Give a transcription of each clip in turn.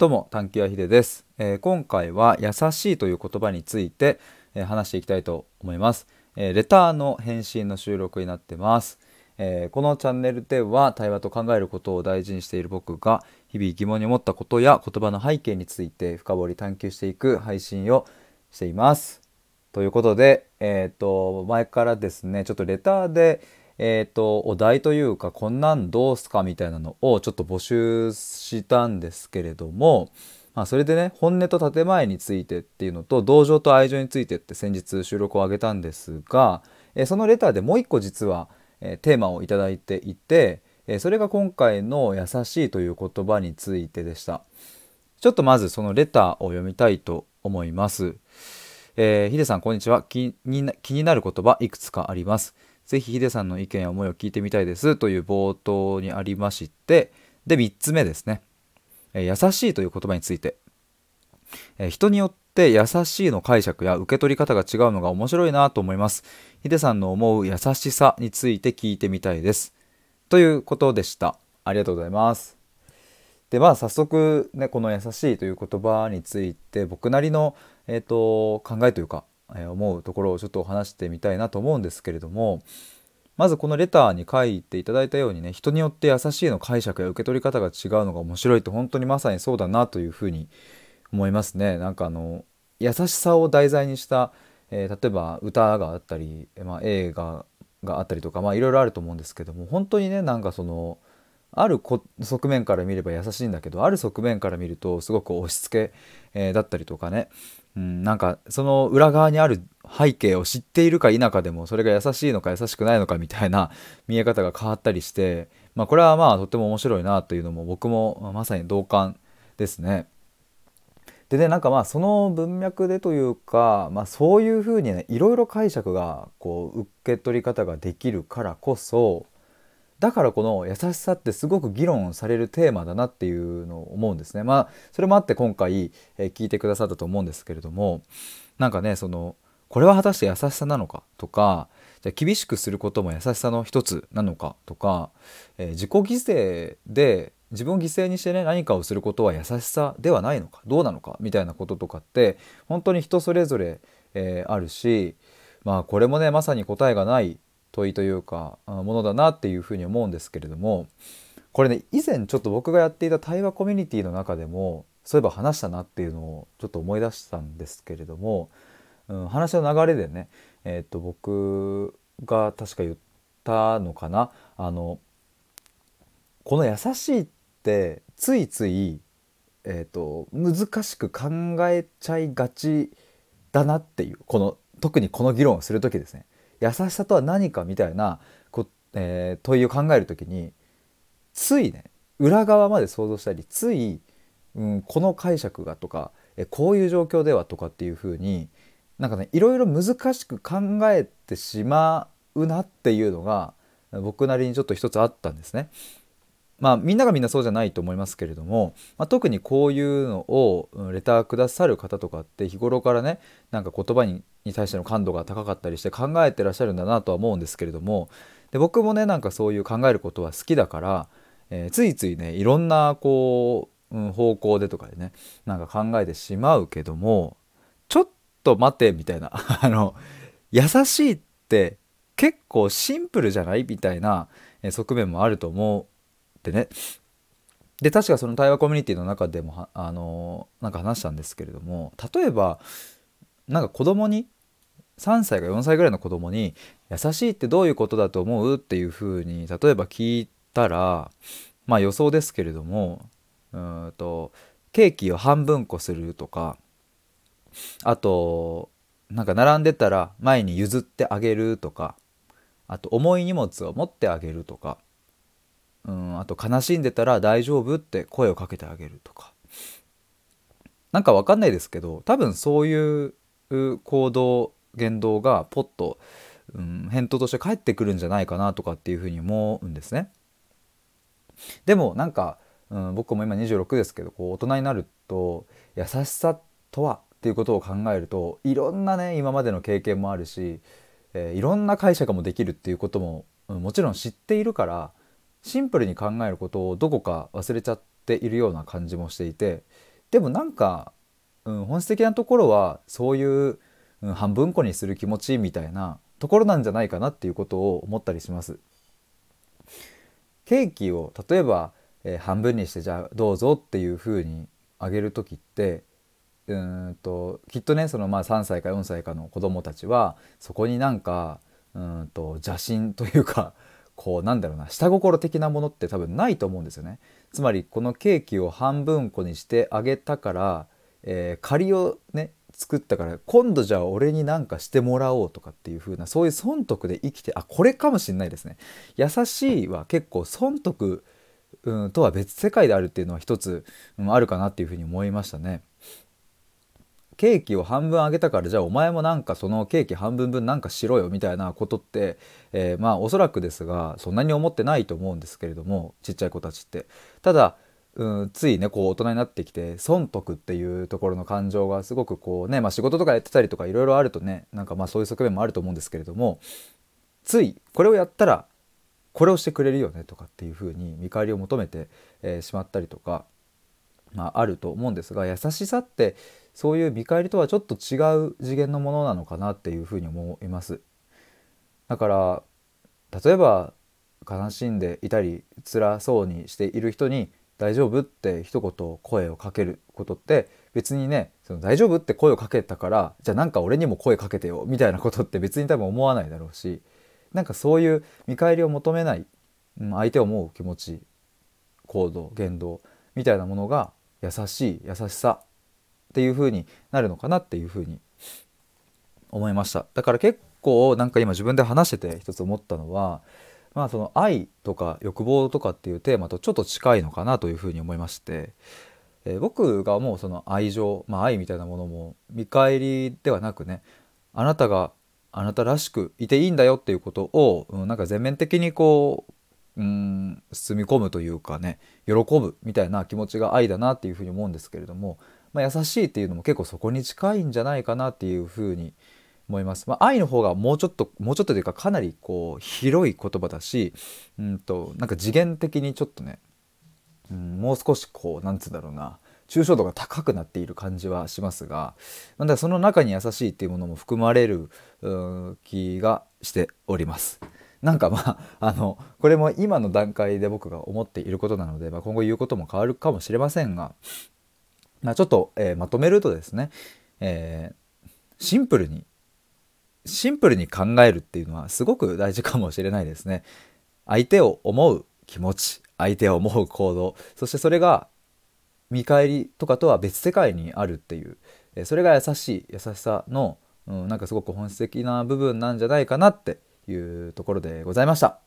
どうも探求やひでです、えー、今回は優しいという言葉について、えー、話していきたいと思います、えー、レターの返信の収録になってます、えこのチャンネルでは対話と考えることを大事にしている僕が日々疑問に思ったことや言葉の背景について深掘り探求していく配信をしています。ということでえっ、と前からですねちょっとレターでえーと、お題というかこんなんどうすかみたいなのをちょっと募集したんですけれども、まあ、それでね本音と建前についてっていうのと同情と愛情についてって先日収録を上げたんですが、えー、そのレターでもう一個実は、えー、テーマを頂いていて、え、それが今回の「優しい」という言葉についてでした。ちょっとまずそのレターを読みたいと思います。えー、ヒデさんこんにちは気に気になる言葉いくつかあります。ぜひヒデさんの意見や思いを聞いてみたいですという冒頭にありましてで3つ目ですね、え優しいという言葉について、え人によって優しいの解釈や受け取り方が違うのが面白いなと思います。ヒデさんの思う優しさについて聞いてみたいです。ということでした。ありがとうございます。でまあ早速ねこの「優しい」という言葉について僕なりの、えーと考えというか思うところをちょっと話してみたいなと思うんですけれどもまずこのレターに書いていただいたようにね人によって優しいの解釈や受け取り方が違うのが面白いって本当にまさにそうだなというふうに思いますね。なんかあの優しさを題材にした、えー、例えば歌があったり、まあ、映画があったりとかまあいろいろあると思うんですけども本当にねなんかそのある側面から見れば優しいんだけどある側面から見るとすごく押し付け、えー、だったりとかね、うん、なんかその裏側にある背景を知っているか否かでもそれが優しいのか優しくないのかみたいな 見え方が変わったりして、まあ、これはまあとっても面白いなというのも僕もまさに同感ですね。でねなんかまあその文脈でというか、まあ、そういうふうにねいろいろ解釈がこう受け取り方ができるからこそだからこの優しさってすごく議論されるテーマだなっていうのを思うんですね。まあそれもあって今回、え、聞いてくださったと思うんですけれどもなんかねそのこれは果たして優しさなのかとかじゃ厳しくすることも優しさの一つなのかとか、えー、自己犠牲で自分を犠牲にしてね何かをすることは優しさではないのかどうなのかみたいなこととかって本当に人それぞれ、えー、あるしまあこれもねまさに答えがない問いというかものだなっていうふうに思うんですけれどもこれね以前ちょっと僕がやっていた対話コミュニティの中でもそういえば話したなっていうのをちょっと思い出したんですけれども、うん、話の流れでね、えー、っと僕が確か言ったのかなあのこの優しいってついつい、えー、っと難しく考えちゃいがちだなっていうこの特にこの議論をする時ですね。優しさとは何かみたいなこ、えー、問いを考える時についね裏側まで想像したりつい、うん、この解釈がとかえこういう状況ではとかっていうふうになんかねいろいろ難しく考えてしまうなっていうのが僕なりにちょっと一つあったんですね。まあみんながみんなそうじゃないと思いますけれども、まあ、特にこういうのをレターくださる方とかって日頃からねなんか言葉に対しての感度が高かったりして考えてらっしゃるんだなとは思うんですけれどもで僕もねなんかそういう考えることは好きだから、えー、ついついねいろんなこう、うん、方向でとかでねなんか考えてしまうけどもちょっと待てみたいな あの優しいって結構シンプルじゃない？みたいな側面もあると思うってね。で確かその対話コミュニティの中でもあのなんか話したんですけれども例えばなんか子供に3歳か4歳ぐらいの子供に優しいってどういうことだと思うっていうふうに例えば聞いたらまあ予想ですけれどもうんとケーキを半分こするとかあとなんか並んでたら前に譲ってあげるとかあと重い荷物を持ってあげるとかうんあと悲しんでたら大丈夫って声をかけてあげるとかなんかわかんないですけど多分そういう行動言動がポッと、うん、返答として返ってくるんじゃないかなとかっていうふうに思うんですね。でもなんか、うん、僕も今26ですけどこう大人になると優しさとはっていうことを考えるといろんなね今までの経験もあるし、えー、いろんな解釈もできるっていうことも、うん、もちろん知っているからシンプルに考えることをどこか忘れちゃっているような感じもしていてでもなんか、うん、本質的なところはそういう、うん、半分こにする気持ちみたいなところなんじゃないかなっていうことを思ったりします。ケーキを例えば、えー、半分にしてじゃあどうぞっていうふうにあげる時ってうんときっとねそのまあ3歳か4歳かの子供たちはそこになんかうんと邪心というかこうなんだろうな下心的なものって多分ないと思うんですよね。つまりこのケーキを半分こにしてあげたから、えー、仮をね作ったから今度じゃあ俺に何かしてもらおうとかっていう風なそういう損得で生きてあこれかもしんないですね。優しいは結構損得、うん、とは別世界であるっていうのは一つ、うん、あるかなっていう風に思いましたね。ケーキを半分あげたからじゃあお前もなんかそのケーキ半分分なんかしろよみたいなことって、えー、まあおそらくですがそんなに思ってないと思うんですけれどもちっちゃい子たちって。ただうん、ついねこう大人になってきて損得っていうところの感情がすごくこうね、まあ、仕事とかやってたりとかいろいろあるとねなんかまあそういう側面もあると思うんですけれどもついこれをやったらこれをしてくれるよねとかっていうふうに見返りを求めて、えー、しまったりとか、まあ、あると思うんですが優しさってそういう見返りとはちょっと違う次元のものなのかなっていうふうに思います。だから例えば悲しんでいたり辛そうにしている人に大丈夫って一言声をかけることって別にねその大丈夫って声をかけたからじゃあなんか俺にも声かけてよみたいなことって別に多分思わないだろうしなんかそういう見返りを求めない、うん、相手を思う気持ち行動言動みたいなものが優しい優しさっていう風になるのかなっていう風に思いました。だから結構なんか今自分で話してて一つ思ったのはまあその愛とか欲望とかっていうテーマとちょっと近いのかなというふうに思いまして、えー、僕が思うその愛情、まあ、愛みたいなものも見返りではなくねあなたがあなたらしくいていいんだよっていうことを、うん、なんか全面的にこう、うん、包み込むというかね喜ぶみたいな気持ちが愛だなっていうふうに思うんですけれども、まあ、優しいっていうのも結構そこに近いんじゃないかなっていうふうに思います。まあ、愛の方がもうちょっともうちょっとというかかなりこう広い言葉だし、うんとなんか次元的にちょっとね、うん、もう少しこうなんつうんだろうな抽象度が高くなっている感じはしますがだからその中に優しいっていうものも含まれる気がしております。なんかまあ、あの、これも今の段階で僕が思っていることなので、まあ、今後言うことも変わるかもしれませんが、まあ、ちょっと、えー、まとめるとですね、えー、シンプルにシンプルに考えるっていうのはすごく大事かもしれないですね。相手を思う気持ち、相手を思う行動、そしてそれが見返りとかとは別世界にあるっていう、それが優しい優しさの、うん、なんかすごく本質的な部分なんじゃないかなっていうところでございました。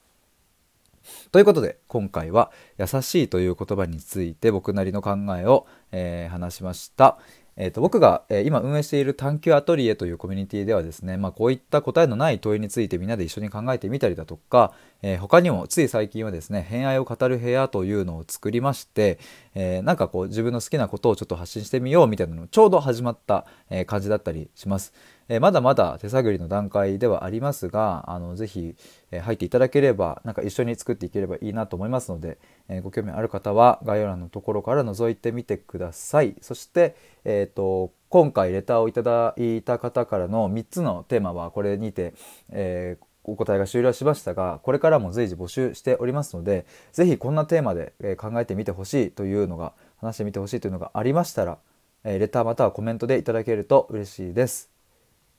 ということで今回は「優しい」という言葉について僕なりの考えを、えー、話しました。えーと、僕が、えー、今運営している探求アトリエというコミュニティではですね、まあ、こういった答えのない問いについてみんなで一緒に考えてみたりだとか、えー、他にもつい最近はですね偏愛を語る部屋というのを作りまして、えー、なんかこう自分の好きなことをちょっと発信してみようみたいなのちょうど始まった、え感じだったりします。えまだまだ手探りの段階ではありますがあのぜひ、え入っていただければなんか一緒に作っていければいいなと思いますので、えご興味ある方は概要欄のところから覗いてみてくださいそして、えーと、今回レターをいただいた方からの3つのテーマはこれにて、えーお答えが終了しましたがこれからも随時募集しておりますので是非こんなテーマで考えてみてほしいというのが話してみてほしいというのがありましたらレターまたはコメントでいただけると嬉しいです。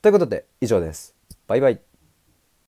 ということで以上です。バイバイ。